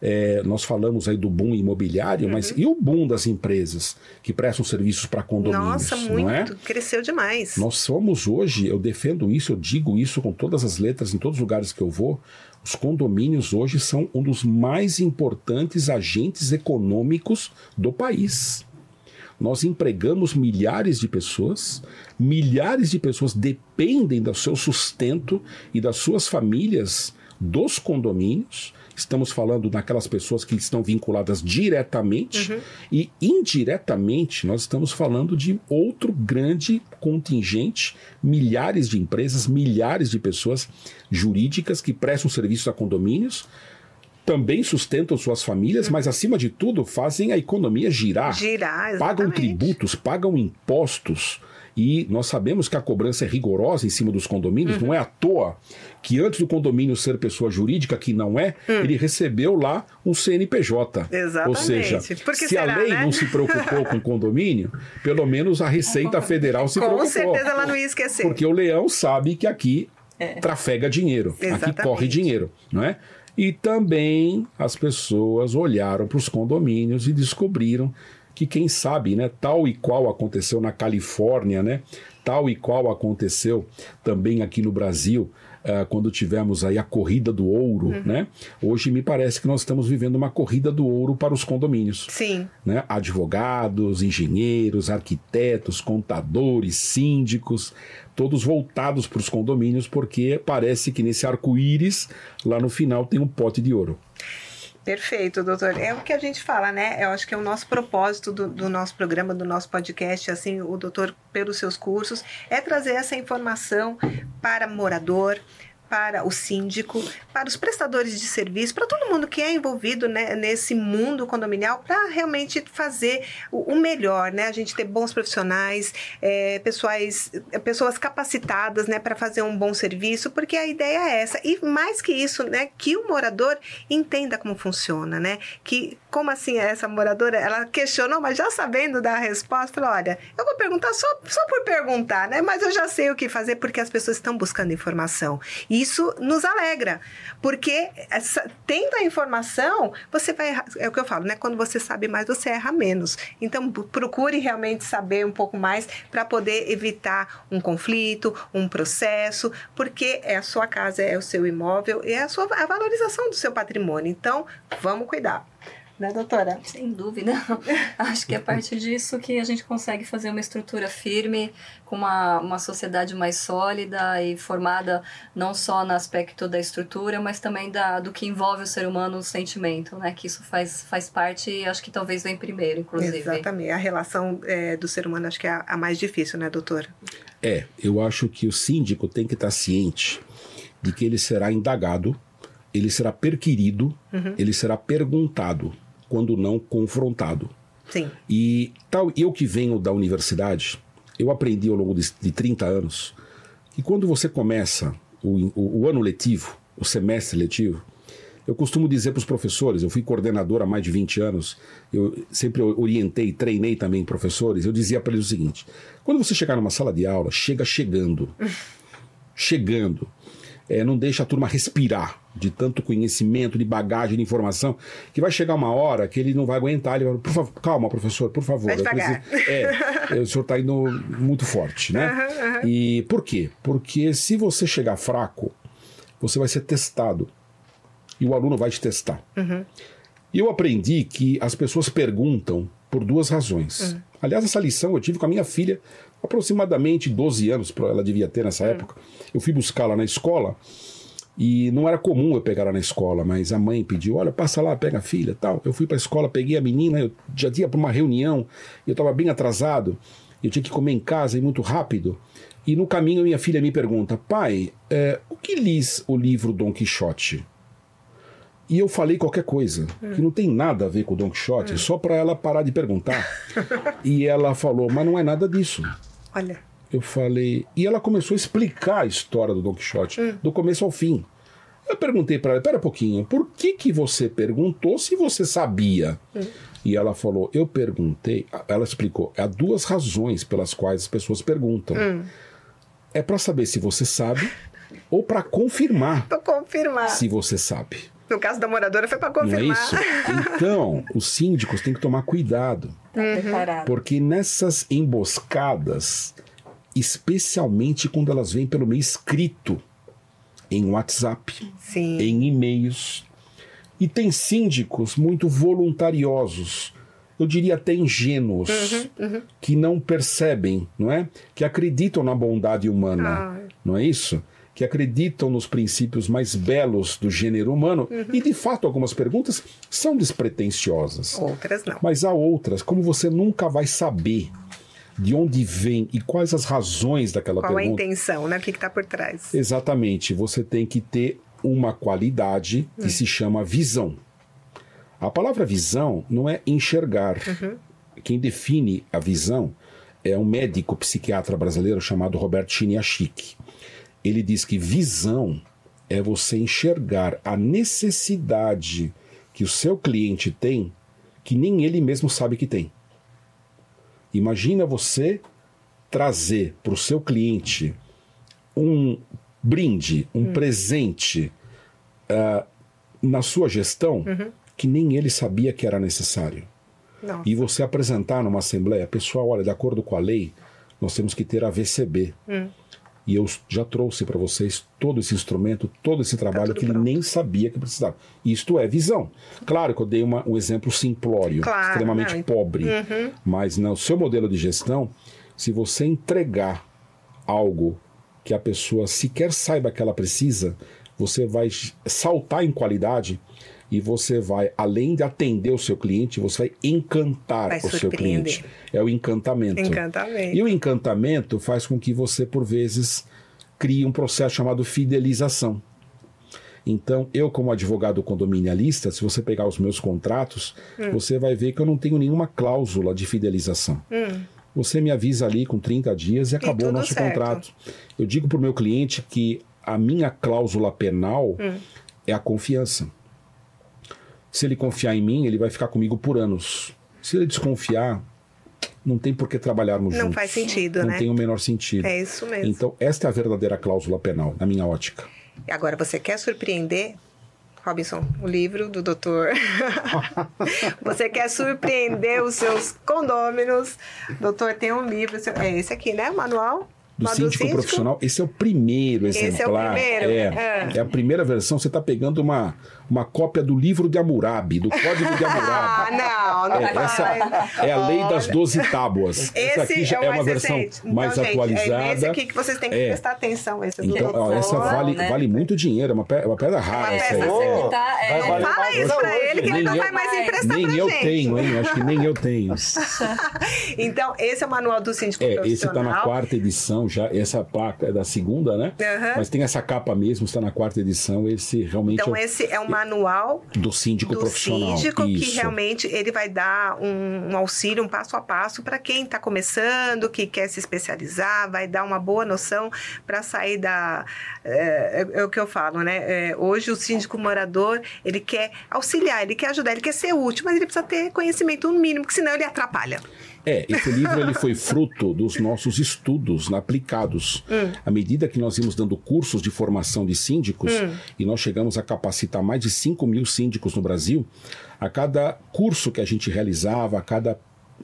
É, nós falamos aí do boom imobiliário, mas e o boom das empresas que prestam serviços para condomínios, Nossa, é? muito. Cresceu demais. Nós somos hoje, eu defendo isso, eu digo isso com todas as letras em todos os lugares que eu vou. Os condomínios hoje são um dos mais importantes agentes econômicos do país. Nós empregamos milhares de pessoas, milhares de pessoas dependem do seu sustento e das suas famílias dos condomínios. Estamos falando naquelas pessoas que estão vinculadas diretamente e indiretamente nós estamos falando de outro grande contingente, milhares de empresas, milhares de pessoas jurídicas que prestam serviço a condomínios, também sustentam suas famílias, mas acima de tudo fazem a economia girar Girar, pagam exatamente. tributos, pagam impostos E nós sabemos que a cobrança é rigorosa em cima dos condomínios, não é à toa que antes do condomínio ser pessoa jurídica, que não é, ele recebeu lá um CNPJ. Exatamente. Ou seja, Por que se será, a lei né? não se preocupou com o condomínio, pelo menos a Receita Federal se Com preocupou. certeza ela não ia esquecer. Porque o leão sabe que aqui trafega dinheiro, aqui Exatamente. corre dinheiro, não é? E também as pessoas olharam para os condomínios e descobriram que quem sabe, né, tal e qual aconteceu na Califórnia, né, tal e qual aconteceu também aqui no Brasil, ah, quando tivemos aí a corrida do ouro, Uhum. né? Hoje me parece que nós estamos vivendo uma corrida do ouro para os condomínios Sim. né? advogados, engenheiros, arquitetos, contadores, síndicos, todos voltados para os condomínios, porque parece que nesse arco-íris, lá no final, tem um pote de ouro. Perfeito, doutor. É o que a gente fala, né? Eu acho que é o nosso propósito do, do nosso programa, do nosso podcast, assim, o doutor, pelos seus cursos, é trazer essa informação para morador, para o síndico, para os prestadores de serviço, para todo mundo que é envolvido né, nesse mundo condominial, para realmente fazer o, o melhor, né? A gente ter bons profissionais, é, pessoais, é, pessoas capacitadas, né, para fazer um bom serviço, porque a ideia é essa. E mais que isso, né, que o morador entenda como funciona, né? Que como assim essa moradora, ela questionou, mas já sabendo da resposta, falou, olha, eu vou perguntar só, só por perguntar, né? Mas eu já sei o que fazer porque as pessoas estão buscando informação. Isso nos alegra, porque essa, tendo a informação, você vai errar, é o que eu falo, né? Quando você sabe mais, você erra menos. Então, procure realmente saber um pouco mais para poder evitar um conflito, um processo, porque é a sua casa, é o seu imóvel, é a sua a valorização do seu patrimônio. Então, vamos cuidar. Né, doutora? Sem dúvida. Acho que é a partir disso que a gente consegue fazer uma estrutura firme, com uma, uma sociedade mais sólida e formada não só no aspecto da estrutura, mas também da, do que envolve o ser humano, o sentimento, né? Que isso faz, faz parte e acho que talvez vem primeiro, inclusive. Exatamente. A relação é, do ser humano acho que é a, a mais difícil, né, doutora? É, eu acho que o síndico tem que estar ciente de que ele será indagado, ele será perquirido, ele será perguntado, quando não confrontado. Sim. E tal, eu que venho da universidade, eu aprendi ao longo de, de 30 anos que quando você começa o, o, o ano letivo, o semestre letivo, eu costumo dizer para os professores, eu fui coordenador há mais de 20 anos, eu sempre orientei, treinei também professores, eu dizia para eles o seguinte: quando você chegar numa sala de aula, chega chegando. chegando. É, não deixa a turma respirar de tanto conhecimento, de bagagem, de informação, que vai chegar uma hora que ele não vai aguentar. Ele vai, por favor, calma, professor, por favor. Vai devagar. preciso- é, o senhor está indo muito forte, né? E por quê? Porque se você chegar fraco, você vai ser testado. E o aluno vai te testar. E eu aprendi que as pessoas perguntam por duas razões. Aliás, essa lição eu tive com a minha filha, aproximadamente 12 anos, ela devia ter nessa época. Eu fui buscá-la na escola e não era comum eu pegar ela na escola, mas a mãe pediu: olha, passa lá, pega a filha tal. Eu fui para a escola, peguei a menina, eu já tinha para uma reunião, eu estava bem atrasado, eu tinha que comer em casa e muito rápido. E no caminho, minha filha me pergunta: pai, é, o que lis o livro Dom Quixote? E eu falei qualquer coisa, que não tem nada a ver com o Don Quixote, só para ela parar de perguntar. e ela falou, mas não é nada disso. Olha. Eu falei. E ela começou a explicar a história do Don Quixote, do começo ao fim. Eu perguntei para ela: pera um pouquinho, por que, que você perguntou se você sabia? E ela falou: eu perguntei. Ela explicou: há duas razões pelas quais as pessoas perguntam. É para saber se você sabe ou para confirmar Para confirmar. se você sabe. No caso da moradora foi para Não é confirmar. isso? Então, os síndicos têm que tomar cuidado. Tá preparado. Porque nessas emboscadas, especialmente quando elas vêm pelo meio escrito, em WhatsApp, Sim. em e-mails, e tem síndicos muito voluntariosos, eu diria até ingênuos, que não percebem, não é? Que acreditam na bondade humana, Ah. não é isso? Que acreditam nos princípios mais belos do gênero humano e de fato algumas perguntas são despretensiosas. Outras não. Mas há outras, como você nunca vai saber de onde vem e quais as razões daquela Qual a pergunta. intenção, né? O que está por trás? Exatamente, você tem que ter uma qualidade que se chama visão. A palavra visão não é enxergar. Quem define a visão é um médico psiquiatra brasileiro chamado Roberto Chiniachik. Ele diz que visão é você enxergar a necessidade que o seu cliente tem que nem ele mesmo sabe que tem. Imagina você trazer para o seu cliente um brinde, um presente uh, na sua gestão que nem ele sabia que era necessário. Nossa. E você apresentar numa assembleia, pessoal, olha, de acordo com a lei, nós temos que ter a VCB. E eu já trouxe para vocês todo esse instrumento, todo esse trabalho tudo que ele pronto. nem sabia que precisava. Isto é visão. Claro que eu dei uma- um exemplo simplório, Claro, extremamente não, pobre. Mas no seu modelo de gestão, se você entregar algo que a pessoa sequer saiba que ela precisa, você vai saltar em qualidade e você vai, além de atender o seu cliente, você vai encantar Vai o seu cliente. É o encantamento. Encantamento. E o encantamento faz com que você, por vezes, crie um processo chamado fidelização. Então, eu, como advogado condominialista, se você pegar os meus contratos, Hum. você vai ver que eu não tenho nenhuma cláusula de fidelização. Você me avisa ali com 30 dias e acabou o tudo nosso certo. contrato. Eu digo para o meu cliente que a minha cláusula penal Hum. é a confiança. Se ele confiar em mim, ele vai ficar comigo por anos. Se ele desconfiar, não tem por que trabalharmos Não juntos. faz sentido, não né? tem o menor sentido. É isso mesmo. Então, esta é a verdadeira cláusula penal, na minha ótica. Agora, você quer surpreender? Robinson, o livro do doutor. você quer surpreender os seus condôminos? Doutor, tem um livro. É esse aqui, né? Manual? Do Manual síndico profissional, esse é o primeiro Esse é o exemplar. primeiro? É, Ah. é a primeira versão. Você está pegando uma, uma cópia do livro de Hammurabi, do Código de Ah, Hammurabi. não, não É, faz. essa é a lei das Olha, 12 tábuas. Esse essa aqui já é, é uma versão recente. Então, mais gente, atualizada. É esse aqui que vocês têm que É. prestar atenção. Esse do Então, ó, essa vale, né? vale muito dinheiro, é uma, pe- é uma pedra rara. Uma essa peça aí. assim. Ô, tá, é, vai não Fala isso pra hoje. ele que ele Nem não eu- vai mais emprestar Nem eu gente. tenho, hein? Acho que nem eu tenho. Então, esse é o manual do síndico É, esse está na quarta edição já. Essa placa é da segunda, né? Aham. Mas tem essa capa mesmo, está na quarta edição. Esse realmente Então, é esse é um manual do síndico do profissional. síndico que Isso. realmente ele vai dar um, um auxílio, um passo a passo para quem está começando, que quer se especializar, vai dar uma boa noção para sair da é, é- é o que eu falo, né? É, hoje o síndico morador ele quer auxiliar, ele quer ajudar, ele quer ser útil, mas ele precisa ter conhecimento no mínimo, porque senão ele atrapalha. É, esse livro ele foi fruto dos nossos estudos aplicados. Hum. À medida que nós íamos dando cursos de formação de síndicos, Hum. e nós chegamos a capacitar mais de 5 mil síndicos no Brasil, a cada curso que a gente realizava, a cada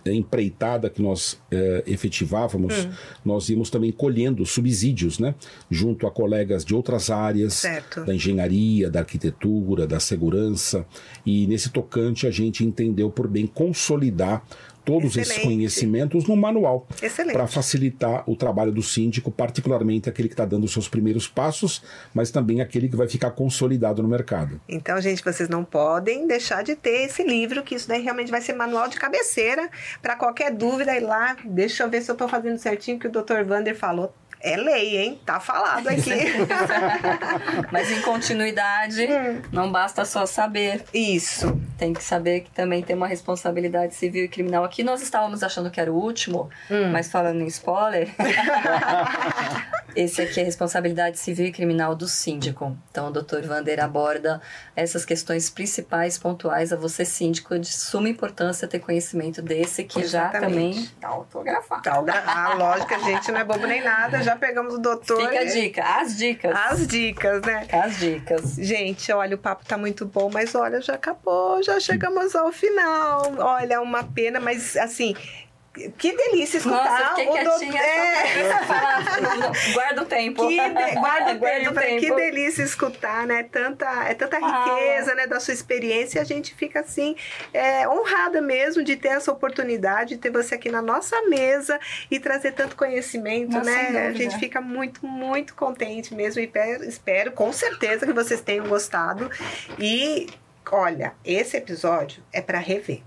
empreitada que nós eh, efetivávamos, Hum. nós íamos também colhendo subsídios, né? Junto a colegas de outras áreas, Certo. da engenharia, da arquitetura, da segurança. E nesse tocante a gente entendeu por bem consolidar todos esses Excelente. conhecimentos no manual Excelente. para facilitar o trabalho do síndico, particularmente aquele que está dando os seus primeiros passos, mas também aquele que vai ficar consolidado no mercado. Então, gente, vocês não podem deixar de ter esse livro, que isso daí realmente vai ser manual de cabeceira. Para qualquer dúvida, ir lá, deixa eu ver se eu estou fazendo certinho o que o Dr. Vander falou. É lei, hein? Tá falado aqui. Mas em continuidade, Hum. não basta só saber. Isso. Tem que saber que também tem uma responsabilidade civil e criminal. Aqui nós estávamos achando que era o último, Hum. mas falando em spoiler, esse aqui é a responsabilidade civil e criminal do síndico. Então, o Dr. Vander aborda essas questões principais, pontuais a você, síndico, de suma importância ter conhecimento desse que já Exatamente. também está autografado. Tá, a lógica, gente, não é bobo nem nada. Já pegamos o doutor. Fica a dica, as dicas. As dicas, né? As dicas. Gente, olha, o papo tá muito bom, mas olha, já acabou, já chegamos ao final. Olha, uma pena, mas assim, que delícia escutar Nossa, o doutor. É. falar. Guarda o tempo. Que de... Guarda o Guarda tempo, falei, que delícia escutar, né? Tanta, é tanta Ah. riqueza, né, da sua experiência. A gente fica assim é, honrada mesmo de ter essa oportunidade de ter você aqui na nossa mesa e trazer tanto conhecimento, Nossa, né? A gente fica muito, muito contente mesmo e pe- espero com certeza que vocês tenham gostado. E olha, esse episódio é para rever.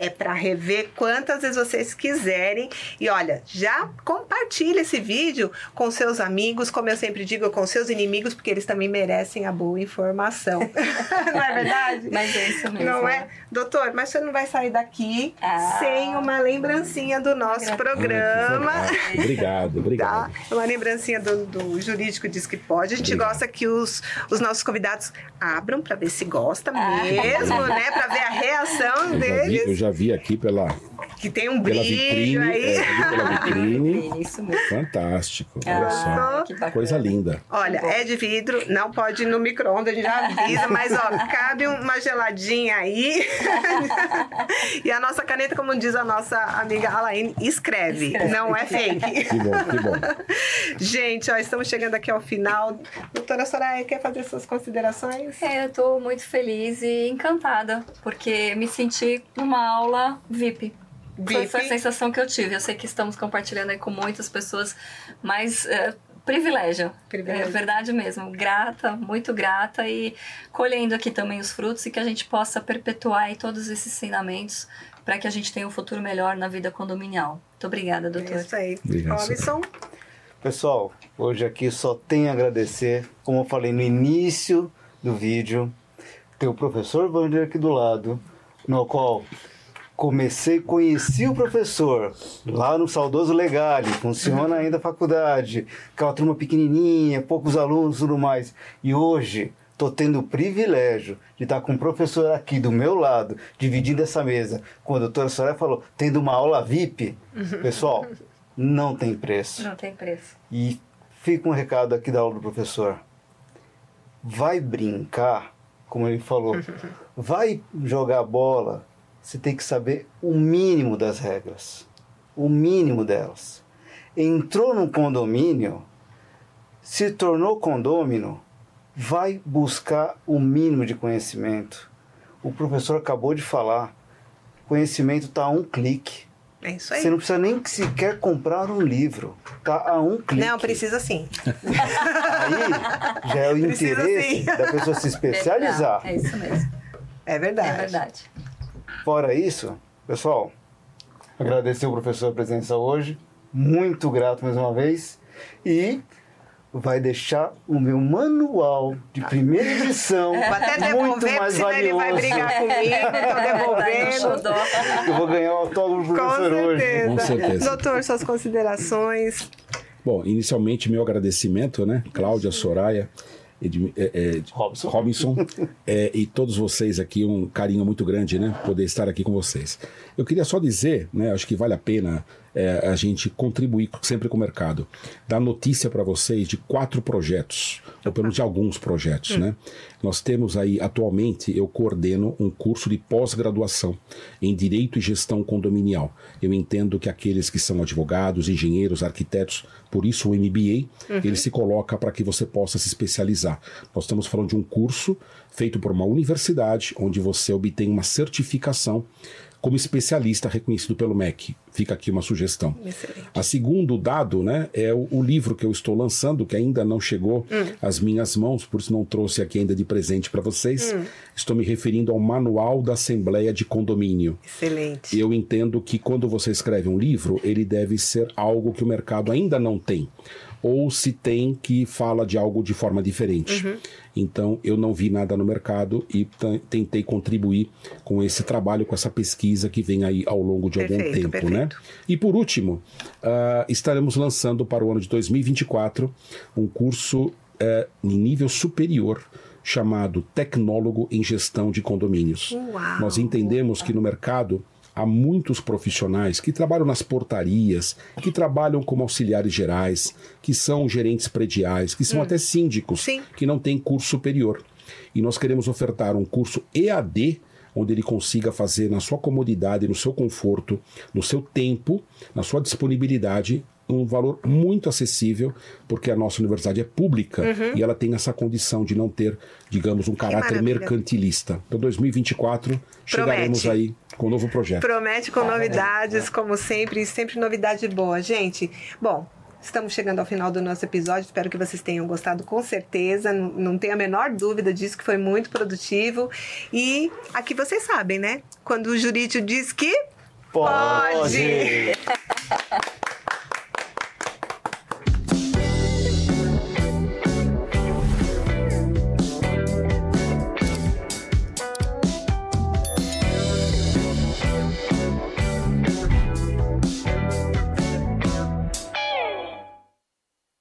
É para rever quantas vezes vocês quiserem. E olha, já compartilha esse vídeo com seus amigos, como eu sempre digo, com seus inimigos, porque eles também merecem a boa informação. não é verdade? Mas é isso mesmo. Não é? Doutor, mas você não vai sair daqui Ah. sem uma lembrancinha do nosso Gratidão. programa. Ah, obrigado, obrigado. Tá? Uma lembrancinha do, do jurídico diz que pode. A gente Obrigado. gosta que os, os nossos convidados abram para ver se gosta Ah. mesmo, né? Para ver a reação Eu já, vi, deles. eu já vi aqui pela, Que tem um brilho vitrine. aí. é, pela vitrine. Isso mesmo. Fantástico. Olha Ah, só. que. Coisa linda. Olha, é de vidro, não pode ir no micro-ondas, a gente já avisa, mas ó, cabe uma geladinha aí. e a nossa caneta, como diz a nossa amiga Alaine, escreve, Escreve. não é fake. Que bom, que bom. Gente, ó, estamos chegando aqui ao final. Doutora Soraya, quer fazer suas considerações? É, eu tô muito feliz e encantada, porque me senti numa aula VIP. Foi, foi a sensação que eu tive. Eu sei que estamos compartilhando aí com muitas pessoas, mas é, privilégio. Privilégio. É verdade mesmo. Grata, muito grata e colhendo aqui também os frutos e que a gente possa perpetuar aí todos esses ensinamentos para que a gente tenha um futuro melhor na vida condominial. Muito obrigada, doutor. É isso aí. Obrigado, Robson, Pessoal, hoje aqui só tenho a agradecer, como eu falei no início do vídeo, tem o professor Wander aqui do lado, no qual comecei, conheci o professor lá no saudoso Legale, funciona ainda a faculdade, aquela turma pequenininha, poucos alunos e tudo mais. E hoje estou tendo o privilégio de estar com o professor aqui do meu lado, dividindo essa mesa. Quando a doutora Soraya falou, tendo uma aula VIP, pessoal, não tem preço. Não tem preço. E fica um recado aqui da aula do professor. Vai brincar, como ele falou, vai jogar bola, você tem que saber o mínimo das regras. O mínimo delas. Entrou num condomínio, se tornou condômino, vai buscar o mínimo de conhecimento. O professor acabou de falar, conhecimento está a um clique. é isso aí. Você não precisa nem sequer comprar um livro. Tá a um clique. Não, precisa sim. Aí já é o Precisa interesse sim. da pessoa se especializar. É isso mesmo. É verdade. É verdade. Fora isso, pessoal, agradecer o professor a presença hoje. Muito grato mais uma vez. E vai deixar o meu manual de primeira edição Vou até muito devolver, porque mais senão ele vai valioso. brigar comigo. Tô Tá devolvendo. Eu vou ganhar o autógrafo do Com professor hoje. certeza. Com certeza. Doutor, suas considerações. Bom, inicialmente meu agradecimento, né? Cláudia, Soraya, Edmi- é, é, Robson. Robinson é, e todos vocês aqui, um carinho muito grande, né? Poder estar aqui com vocês. Eu queria só dizer, né? Acho que vale a pena é, a gente contribuir sempre com o mercado. Dar notícia para vocês de quatro projetos, ou pelo menos de alguns projetos, né? Nós temos aí, atualmente, eu coordeno um curso de pós-graduação em Direito e Gestão Condominial. Eu entendo que aqueles que são advogados, engenheiros, arquitetos, por isso o MBA, ele se coloca para que você possa se especializar. Nós estamos falando de um curso feito por uma universidade, onde você obtém uma certificação como especialista reconhecido pelo MEC. Fica aqui uma sugestão. Excelente. A segundo dado, né, é o, o livro que eu estou lançando, que ainda não chegou às minhas mãos, por isso não trouxe aqui ainda de presente para vocês. Estou me referindo ao Manual da Assembleia de Condomínio. Excelente. Eu entendo que quando você escreve um livro, ele deve ser algo que o mercado ainda não tem. Ou se tem que fala de algo de forma diferente. Então, eu não vi nada no mercado e tentei contribuir com esse trabalho, com essa pesquisa que vem aí ao longo de algum Perfeito, tempo, perfeito. né? E por último, ah, estaremos lançando para o ano de 2024 um curso eh, em nível superior chamado Tecnólogo em Gestão de Condomínios. Uau! Nós entendemos que no mercado há muitos profissionais que trabalham nas portarias, que trabalham como auxiliares gerais, que são gerentes prediais, que são até síndicos, Sim. que não têm curso superior. E nós queremos ofertar um curso EAD, onde ele consiga fazer na sua comodidade, no seu conforto, no seu tempo, na sua disponibilidade, um valor muito acessível, porque a nossa universidade é pública e ela tem essa condição de não ter, digamos, um caráter mercantilista. Então, 2024, chegaremos Promete. aí com um novo projeto. Promete com novidades, como sempre, e sempre novidade boa. Gente, bom, Estamos chegando ao final do nosso episódio. Espero que vocês tenham gostado com certeza. Não, não tenho a menor dúvida disso, que foi muito produtivo. E aqui vocês sabem, né? Quando o jurídico diz que. Pode!